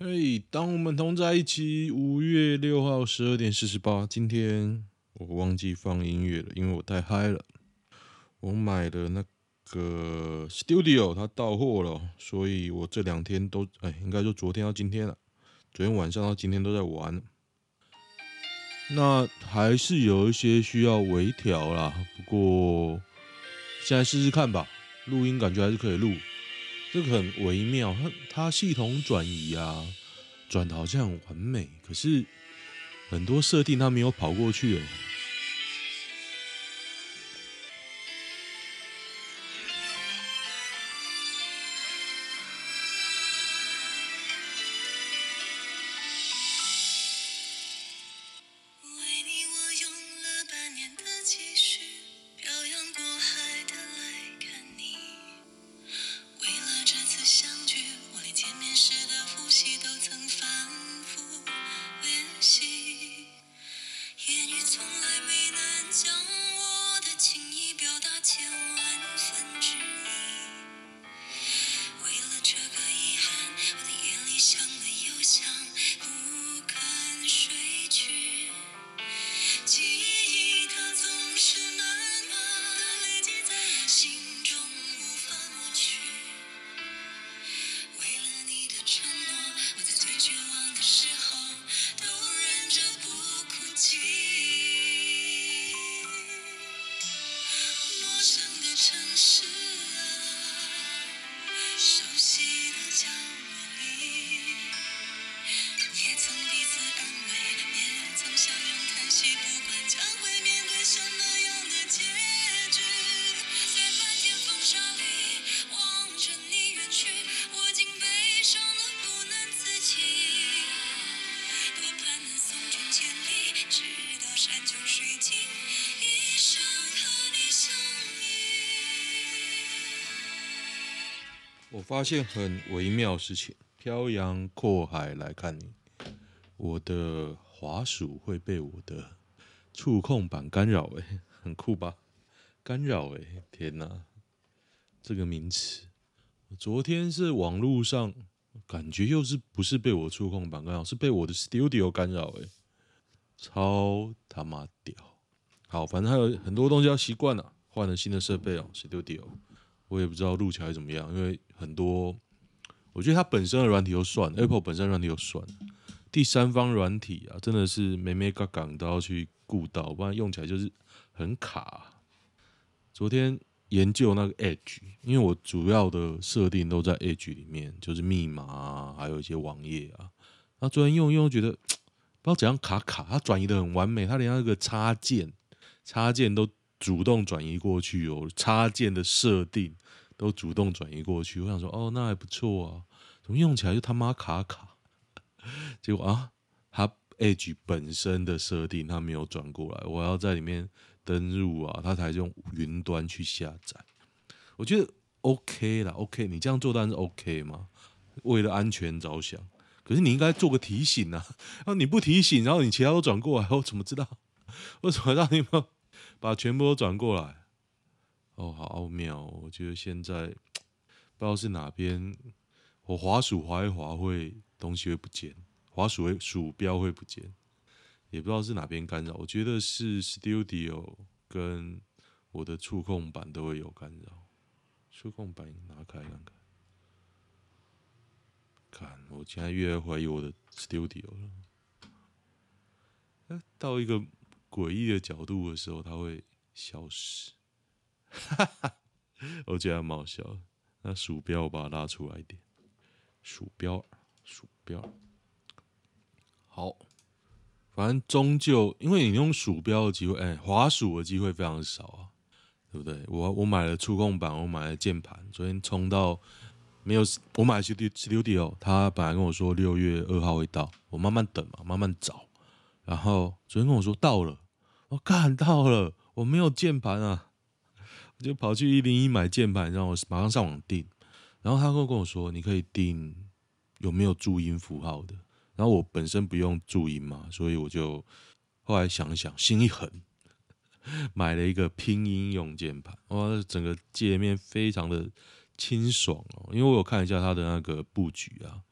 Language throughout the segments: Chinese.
嘿当我们同在一起。五月六号十二点四十八，今天我忘记放音乐了，因为我太嗨了。我买的那个 Studio 它到货了，所以我这两天都哎，应该说昨天到今天了，昨天晚上到今天都在玩。那还是有一些需要微调啦，不过现在试试看吧。录音感觉还是可以录。这个很微妙，它它系统转移啊，转的好像很完美，可是很多设定它没有跑过去哦。发现很微妙的事情，漂洋过海来看你，我的滑鼠会被我的触控板干扰，诶，很酷吧？干扰，诶，天哪，这个名词，昨天是网络上感觉又是不是被我触控板干扰，是被我的 Studio 干扰，诶，超他妈屌！好，反正还有很多东西要习惯了，换了新的设备哦，Studio。我也不知道录起来怎么样，因为很多，我觉得它本身的软体就算，Apple 本身软体就算，第三方软体啊，真的是每每个岗都要去顾到，不然用起来就是很卡。昨天研究那个 Edge，因为我主要的设定都在 Edge 里面，就是密码啊，还有一些网页啊。那昨天用用，觉得 不知道怎样卡卡，它转移的很完美，它连那个插件，插件都。主动转移过去哦，插件的设定都主动转移过去。我想说，哦，那还不错啊，怎么用起来就他妈卡卡？结果啊，它 Edge 本身的设定它没有转过来，我要在里面登入啊，它才用云端去下载。我觉得 OK 啦，OK，你这样做当然是 OK 嘛，为了安全着想。可是你应该做个提醒啊，然后你不提醒，然后你其他都转过来，我怎么知道？我怎么让你们？把全部都转过来，哦，好奥妙！我觉得现在 不知道是哪边，我滑鼠滑一滑会东西会不见，滑鼠会鼠标会不见，也不知道是哪边干扰。我觉得是 Studio 跟我的触控板都会有干扰。触控板拿开看看，看，我现在越来越怀疑我的 Studio 了。到一个。诡异的角度的时候，它会消失，哈哈，我觉得还蛮好笑。那鼠标我把它拉出来一点，鼠标，鼠标，好，反正终究，因为你用鼠标的机会，哎，滑鼠的机会非常少啊，对不对？我我买了触控板，我买了键盘，昨天冲到没有，我买 Studio，他本来跟我说六月二号会到，我慢慢等嘛，慢慢找。然后昨天跟我说到了，我干到了，我没有键盘啊，我就跑去一零一买键盘，让我马上上网订。然后他会跟我说，你可以订有没有注音符号的。然后我本身不用注音嘛，所以我就后来想一想，心一横，买了一个拼音用键盘。哇，整个界面非常的清爽哦，因为我有看一下它的那个布局啊，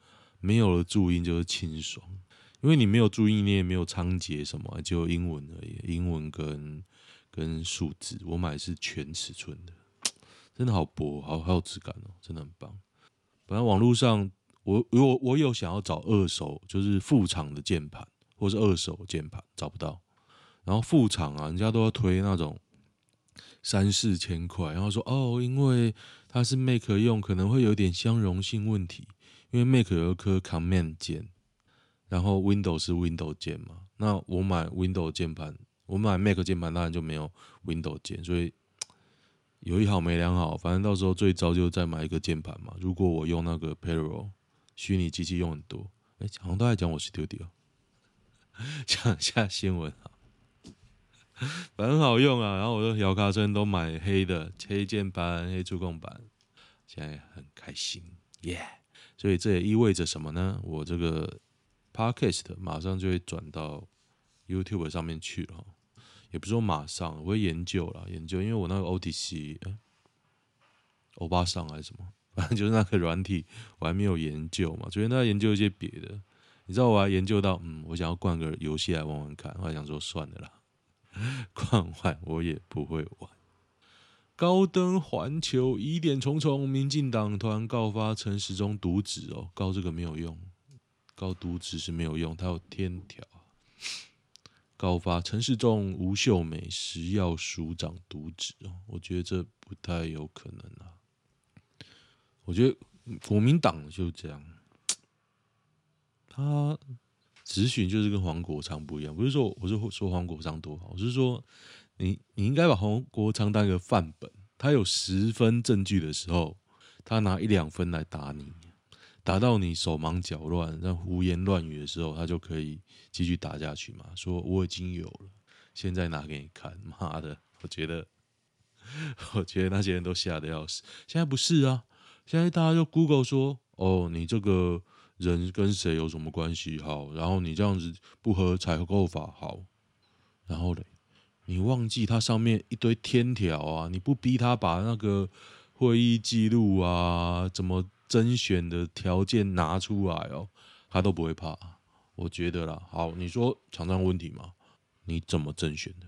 没有了注音就是清爽，因为你没有注意，你也没有仓颉什么，就英文而已，英文跟跟数字。我买的是全尺寸的，真的好薄，好好有质感哦，真的很棒。本来网络上我如果我有想要找二手，就是副厂的键盘，或是二手键盘，找不到。然后副厂啊，人家都要推那种三四千块，然后说哦，因为它是 Mac 用，可能会有点相容性问题，因为 Mac 有一颗 Command 键，然后 Windows 是 Windows 键嘛。那我买 Windows 键盘，我买 Mac 键盘当然就没有 Windows 键，所以有一好没两好，反正到时候最糟就再买一个键盘嘛。如果我用那个 Parallel 虚拟机器用很多，哎，好像都在讲我 Studio，讲一下新闻啊。很好用啊，然后我的摇卡针都买黑的，黑键盘、黑触控板，现在很开心，耶、所以这也意味着什么呢？我这个 podcast 马上就会转到 YouTube 上面去了，也不是说马上，我会研究了，研究，因为我那个 OTC，哎，欧巴桑还是什么，反正就是那个软体，我还没有研究嘛，昨天在研究一些别的，你知道我还研究到，嗯，我想要灌个游戏来玩玩看，我还想说算了啦。灌坏我也不会玩。高登环球疑点重重，民进党团告发陈时中渎职哦，告这个没有用，高渎职是没有用，他有天条。高发陈时中、吴秀美食药署长渎职哦，我觉得这不太有可能啊。我觉得国民党就这样，他。质询就是跟黄国昌不一样，不是说我是说黄国昌多好，我是说你你应该把黄国昌当一个范本，他有十分证据的时候，他拿一两分来打你，打到你手忙脚乱、让胡言乱语的时候，他就可以继续打下去嘛。说我已经有了，现在拿给你看，妈的，我觉得 我觉得那些人都吓得要死。现在不是啊，现在大家就 Google 说，哦，你这个。人跟谁有什么关系？好，然后你这样子不合采购法好，然后嘞，你忘记它上面一堆天条啊！你不逼他把那个会议记录啊，怎么甄选的条件拿出来哦，他都不会怕。我觉得啦，好，你说厂商问题吗？你怎么甄选的？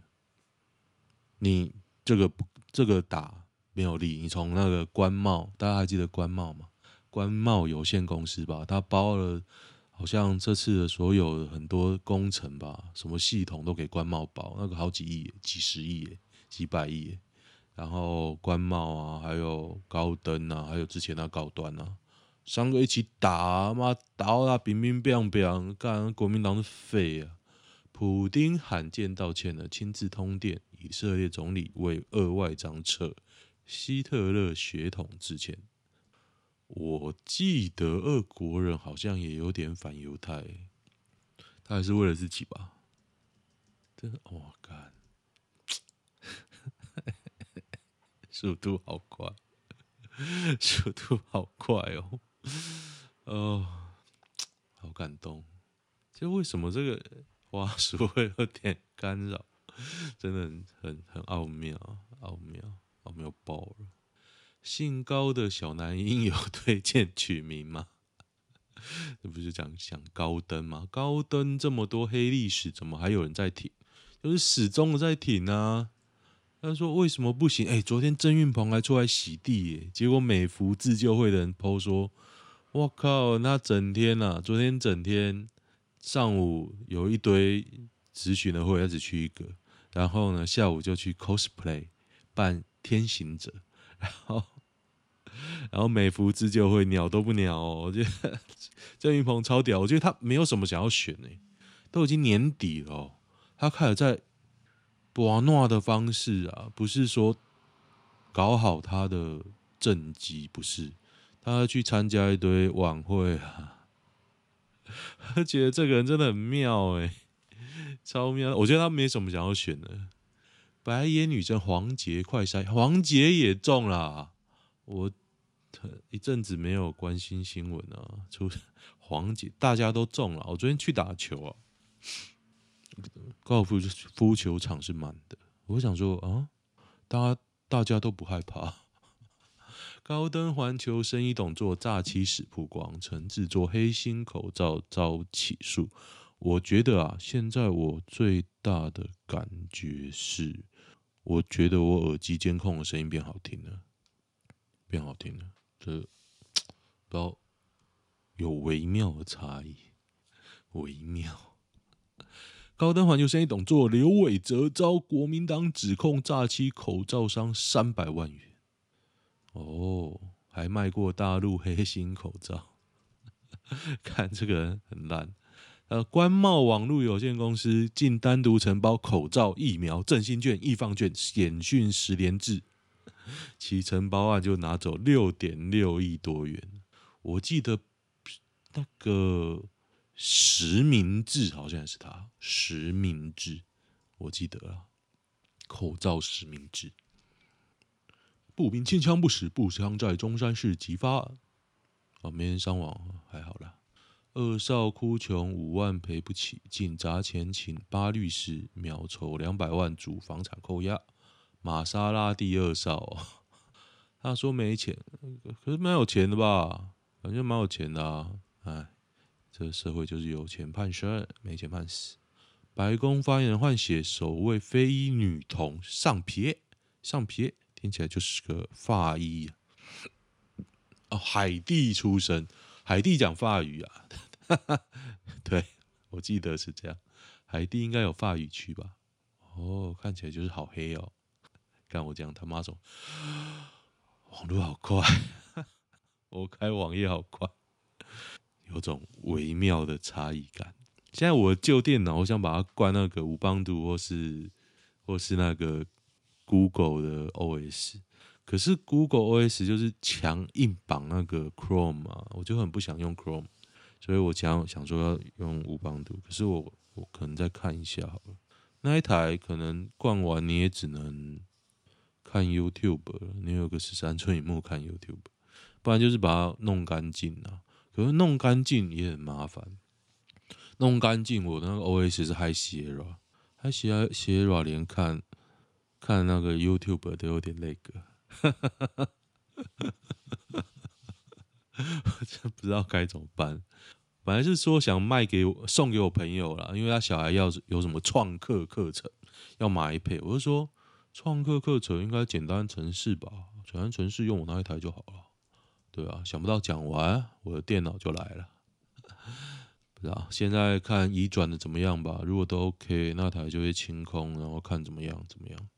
你这个这个打没有力，你从那个官贸，大家还记得官贸吗？官贸有限公司吧，他包了，好像这次的所有很多工程吧，什么系统都给官贸包，那个好几亿、几十亿、几百亿。然后官帽啊，还有高登啊，还有之前那高端啊，三个一起打，妈打到他乒乒乓乓，干国民党是废啊！普丁罕见道歉了，亲自通电，以色列总理为二外长扯希特勒血统致歉。我记得俄国人好像也有点反犹太，他还是为了自己吧？真的，我干，速度好快，速度好快哦，哦，好感动。就为什么这个话术会有点干扰？真的很很很奥妙，奥妙，奥妙爆了。姓高的小男婴有推荐取名吗？这不是讲讲高登吗？高登这么多黑历史，怎么还有人在挺？就是始终在挺啊。他说为什么不行？哎、昨天郑运鹏还出来洗地耶，结果美孚自救会的人抛说：“我靠，那整天啊，昨天整天上午有一堆咨询的会，他只去一个，然后呢下午就去 cosplay 扮天行者。”然后，然后美孚自救会鸟都不鸟哦，我觉得郑云鹏超屌，我觉得他没有什么想要选的，都已经年底了，他开始在博诺的方式啊，不是说搞好他的政绩，不是，他要去参加一堆晚会啊，他觉得这个人真的很妙哎，超妙，我觉得他没什么想要选的。白眼女生黄杰快筛，黄杰也中了。我一阵子没有关心新闻啊，出黄杰大家都中了。我昨天去打球啊，高尔夫夫球场是满的。我想说啊，大家大家都不害怕，高登环球生意董做诈欺史曝光，曾制作黑心口罩遭起诉。我觉得啊，现在我最大的感觉是，我觉得我耳机监控的声音变好听了，变好听了，这不知道有微妙的差异，微妙。高登环球生意董座刘伟哲遭国民党指控诈欺口罩商三百万元，哦，还卖过大陆黑心口罩，看这个人很烂。呃，关贸网络有限公司竟单独承包口罩、疫苗、振兴券、易放券、简讯十连制，其承包案就拿走六点六亿多元。我记得那个实名制好像是他实名制，我记得啊，口罩实名制。步兵清枪不死，步枪在中山市即发，啊，没人伤亡，还好啦。二少哭穷五万赔不起，竟砸钱请八律师秒筹两百万主房产扣押。玛莎拉蒂二少，他说没钱，可是蛮有钱的吧？感觉蛮有钱的啊！哎，这社会就是有钱判生，没钱判死。白宫发言人换血，首位非裔女童上撇上撇，听起来就是个法医哦，海地出生，海地讲法语啊。对，我记得是这样。海地应该有法语区吧？哦，看起来就是好黑哦。看我这样他妈说，网络好快，我开网页好快，有种微妙的差异感。现在我旧电脑，我想把它关那个乌邦度或是或是那个 Google 的 OS，可是 Google OS 就是强硬绑那个 Chrome 啊，我就很不想用 Chrome。所以我想想说要用乌邦度，可是我我可能再看一下好了。那一台可能灌完你也只能看 YouTube 了，你有个十三寸萤幕看 YouTube，不然就是把它弄干净啊。可是弄干净也很麻烦，弄干净我那个 OS 是 High Sierra，High Sierra 连看看那个 YouTube 都有点那个。我真不知道该怎么办。本来是说想卖给我送给我朋友啦，因为他小孩要有什么创客课程要买 iPad，我就说创客课程应该简单程式吧，简单程式用我那一台就好了。对啊，想不到讲完我的电脑就来了。不知道现在看移转的怎么样吧？如果都 OK，那台就会清空，然后看怎么样怎么样。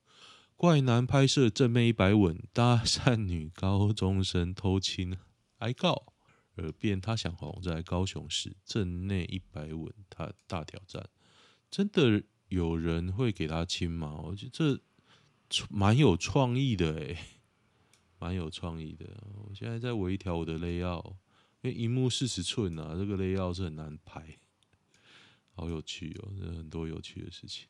怪男拍摄正面一百吻，搭讪女高中生偷亲。挨告，耳边他想红，在高雄市镇内一百吻，他大挑战，真的有人会给他亲吗？我觉得这蛮有创意的诶，蛮有创意的。我现在在微调我的 layout，因为荧幕四十寸啊，这个 layout 是很难拍，好有趣哦，这很多有趣的事情。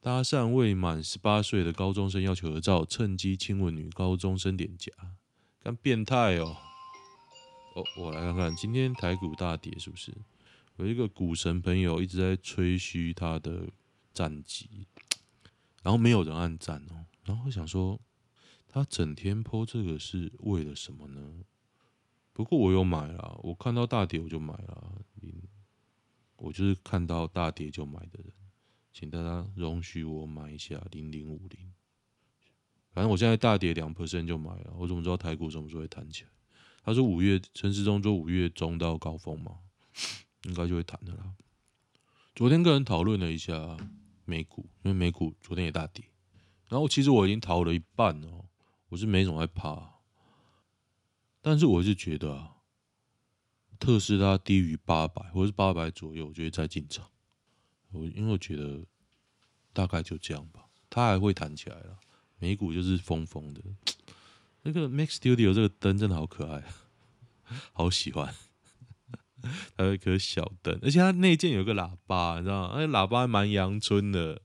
搭讪未满十八岁的高中生要求合照，趁机亲吻女高中生脸颊。干变态哦！哦，我来看看今天台股大跌是不是？有一个股神朋友一直在吹嘘他的战绩，然后没有人按赞哦。然后想说，他整天 po 这个是为了什么呢？不过我有买了，我看到大跌我就买了。我就是看到大跌就买的人，请大家容许我买一下零零五零。反正我现在大跌两 percent 就买了，我怎么知道台股什么时候会弹起来？他说五月，陈时中说五月中到高峰嘛，应该就会弹的啦。昨天跟人讨论了一下美股，因为美股昨天也大跌，然后其实我已经逃了一半哦，我是没什么害怕，但是我是觉得啊，特斯拉低于八百或者是八百左右，我就会再进场。我因为我觉得大概就这样吧，它还会弹起来了。美股就是疯疯的，那个 Mac Studio 这个灯真的好可爱，好喜欢。它有一颗小灯，而且它内建有个喇叭，你知道吗？那喇叭还蛮阳春的。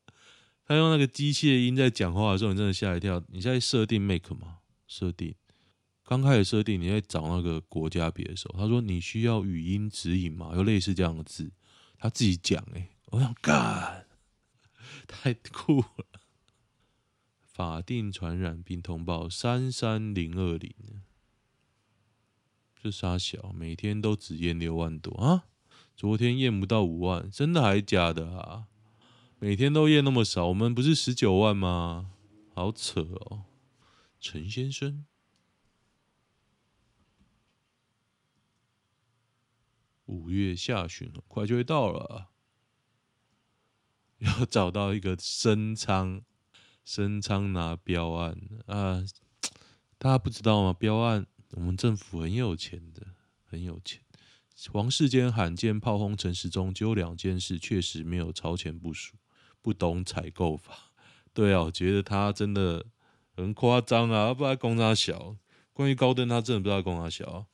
他用那个机械音在讲话的时候，你真的吓一跳。你在设定 make 吗？设定，刚开始设定，你在找那个国家别的时候，他说你需要语音指引吗？有类似这样的字，他自己讲，哎，我想干，太酷了。法定传染病通报三三零二零，这傻小？每天都只验六万多啊？昨天验不到五万，真的还是假的啊？每天都验那么少，我们不是十九万吗？好扯哦，陈先生。五月下旬很快就会到了，要找到一个升舱，升舱拿标案啊！大家不知道吗？标案我们政府很有钱的，很有钱。王世坚罕见炮轰陈时中，就两件事确实没有超前部署，不懂采购法。对啊，我觉得他真的很夸张啊！不知道公差小，关于高登，他真的不知道公差小。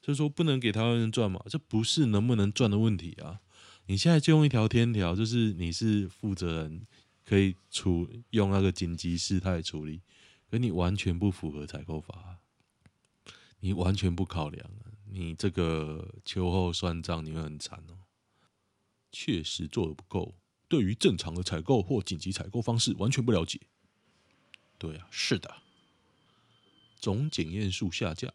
就是说不能给台湾人赚嘛，这不是能不能赚的问题啊！你现在就用一条天条，就是你是负责人，可以处用那个紧急事态处理，可你完全不符合采购法，你完全不考量，你这个秋后算账，你会很惨哦。确实做的不够，对于正常的采购或紧急采购方式完全不了解。对啊，是的，总检验数下降。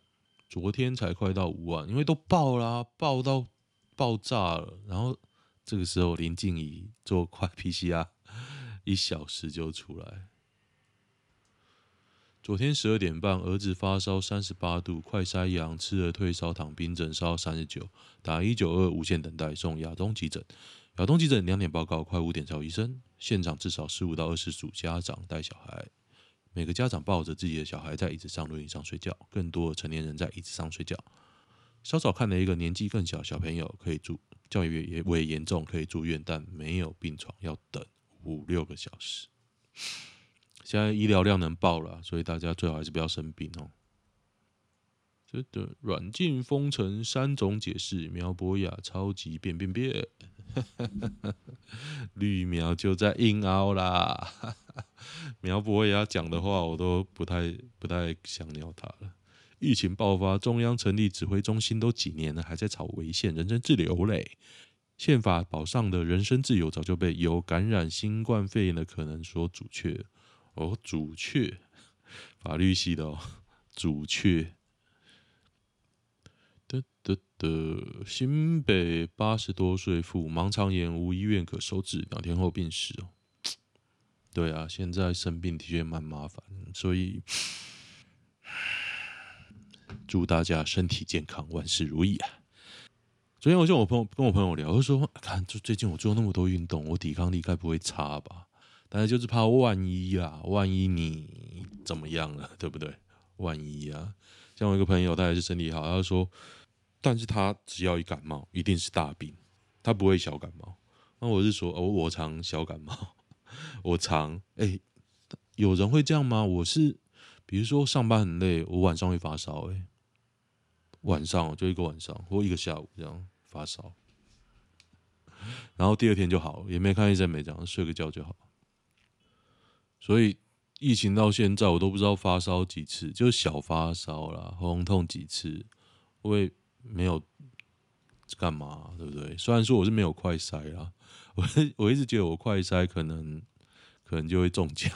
昨天才快到五万，因为都爆啦、爆到爆炸了。然后这个时候林静怡做快 PCR，一小时就出来。昨天十二点半，儿子发烧三十八度，快筛阳，吃了退烧躺病，诊烧三十九，打一九二无限等待，送亚东急诊。亚东急诊两点报告，快五点找医生。现场至少十五到二十组家长带小孩。每个家长抱着自己的小孩在椅子上、轮椅上睡觉，更多成年人在椅子上睡觉。稍早看了一个年纪更小小朋友可以住，教育也为严重可以住院，但没有病床，要等五六个小时。现在医疗量能爆了，所以大家最好还是不要生病哦。这的软禁封城三种解释，苗博雅超级变变变。绿苗就在硬凹啦，苗博雅讲的话我都不太不太想鸟他了。疫情爆发，中央成立指挥中心都几年了，还在吵违宪，人身自由嘞。宪法保障的人身自由早就被有感染新冠肺炎的可能所阻却。哦，阻却，法律系的哦，阻却。的，新北八十多岁妇盲肠炎无医院可收治，两天后病逝哦。对啊，现在生病的确蛮麻烦，所以 祝大家身体健康，万事如意啊！昨天我跟我朋友跟我朋友聊，就说看，就最近我做那么多运动，我抵抗力该不会差吧？但是就是怕万一啊，万一你怎么样了，对不对？万一啊，像我一个朋友，他也是身体好，他说。但是他只要一感冒，一定是大病，他不会小感冒。那我是说，哦，我常小感冒，我常哎、有人会这样吗？我是，比如说上班很累，我晚上会发烧，哎，晚上就一个晚上或一个下午这样发烧，然后第二天就好了，也没看医生，没这样，睡个觉就好。所以疫情到现在，我都不知道发烧几次，就小发烧啦，喉咙痛几次，会。没有干嘛，对不对？虽然说我是没有快筛啦，我我一直觉得我快筛可能可能就会中奖。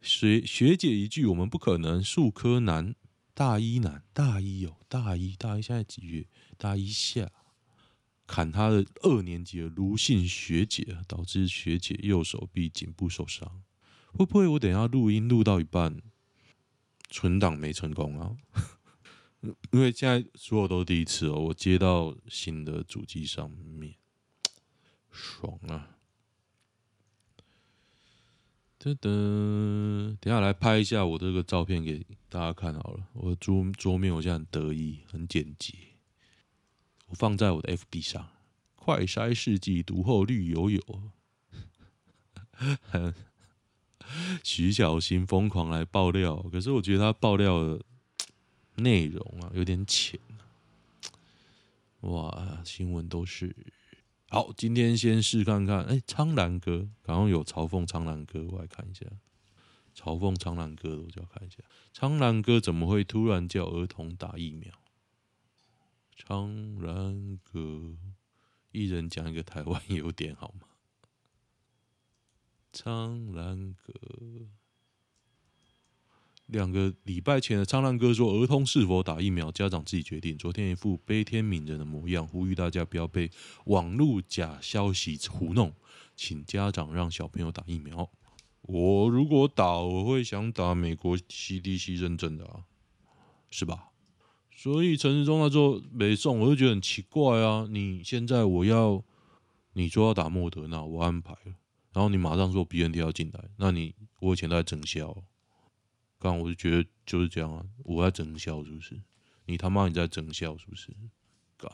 学学姐一句，我们不可能。数科男，大一男，大一哦，大一大一现在几月？大一下砍他的二年级的卢姓学姐，导致学姐右手臂颈部受伤。会不会我等下录音录到一半，存档没成功啊？因为现在所有都是第一次哦，我接到新的主机上面，爽啊！噔噔，等下来拍一下我这个照片给大家看好了。我的桌桌面我现在很得意，很简洁，我放在我的 FB 上。快筛世纪读后绿油油，徐小新疯狂来爆料，可是我觉得他爆料。内容啊，有点浅。哇，新闻都是好。今天先试看看。哎，苍蓝鸽，刚刚有嘲讽苍蓝鸽，我来看一下。嘲讽苍蓝鸽的，我就要看一下。苍蓝鸽怎么会突然叫儿童打疫苗？苍兰哥，一人讲一个台湾优点好吗？苍兰哥。两个礼拜前的苍蓝鸽说，儿童是否打疫苗，家长自己决定。昨天一副悲天悯人的模样，呼吁大家不要被网络假消息糊弄，请家长让小朋友打疫苗。我如果打，我会想打美国 CDC 认证的啊，是吧？所以陈时中他说没送，我就觉得很奇怪啊。你现在我要你说要打莫德纳，我安排了，然后你马上说 BNT 要进来，那你我以前都在整销。刚我就觉得就是这样啊，我在整笑是不是？你他妈你在整笑是不是？干，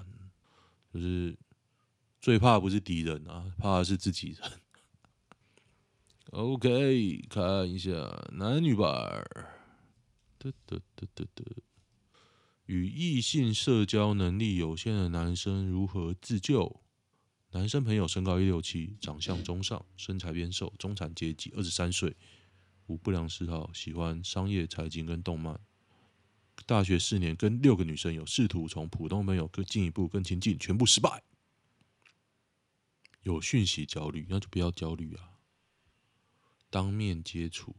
就是最怕不是敌人啊，怕的是自己人。OK，看一下男女版。得得得得得，与异性社交能力有限的男生如何自救？男生朋友身高一六七，长相中上，身材偏瘦，中产阶级，二十三岁。无不良嗜好，喜欢商业、财经跟动漫。大学四年跟六个女生有试图从普通朋友更进一步更亲近，全部失败。有讯息焦虑，那就不要焦虑啊。当面接触，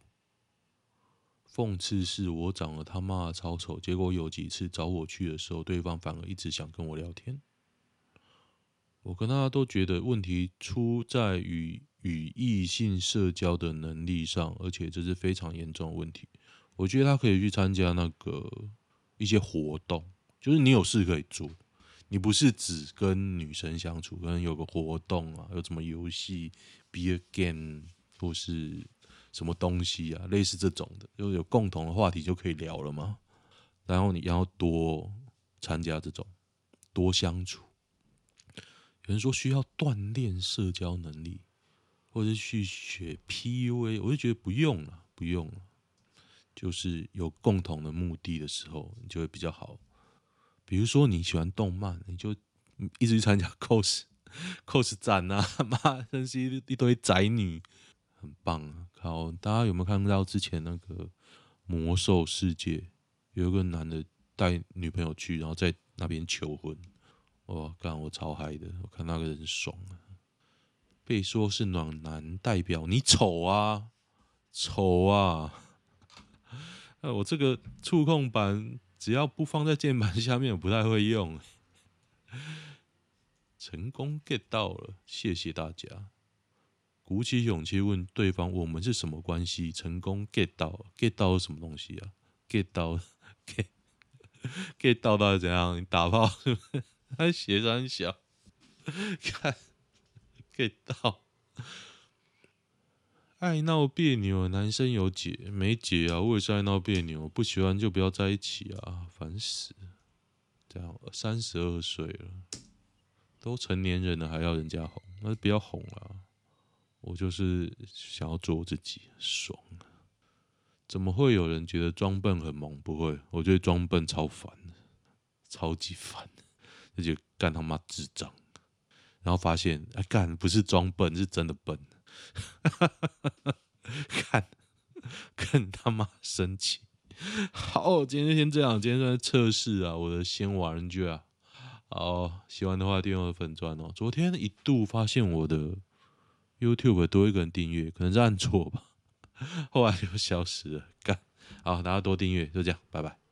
讽刺是我长得他妈的超丑，结果有几次找我去的时候，对方反而一直想跟我聊天。我跟他都觉得问题出在于。与异性社交的能力上，而且这是非常严重的问题。我觉得他可以去参加那个一些活动，就是你有事可以做，你不是只跟女生相处，可能有个活动啊，有什么游戏，be a game 或是什么东西啊，类似这种的，就有共同的话题就可以聊了嘛。然后你要多参加这种，多相处。有人说需要锻炼社交能力。或者去学 PUA，我就觉得不用了，不用了。就是有共同的目的的时候，你就会比较好。比如说你喜欢动漫，你就一直去参加 cos，cos 展啊，妈认识一堆宅女，很棒啊！靠，大家有没有看到之前那个魔兽世界，有一个男的带女朋友去，然后在那边求婚，哇，干我超嗨的，我看那个人爽啊！被说是暖男代表，你丑啊，丑啊！呃，我这个触控板只要不放在键盘下面，我不太会用。成功 get 到了，谢谢大家。鼓起勇气问对方：“我们是什么关系？”成功 get 到，get 到什么东西啊？get 到，get get 到到底怎样？你打炮是不是？他鞋子很小，看。给到，爱闹别扭，男生有解没解啊？我也是爱闹别扭，不喜欢就不要在一起啊，烦死！这样三十二岁了，都成年人了还要人家哄，那不要哄了。我就是想要做我自己，爽。怎么会有人觉得装笨很萌？不会，我觉得装笨超烦的，超级烦，而且干他妈智障。然后发现，哎，干不是装笨，是真的笨，看，更他妈生气。好，今天先这样，今天算测试啊，我的先玩具啊。好，喜欢的话订阅我的粉钻哦。昨天一度发现我的 YouTube 多一个人订阅，可能是按错吧，后来就消失了。干，好，大家多订阅，就这样，拜拜。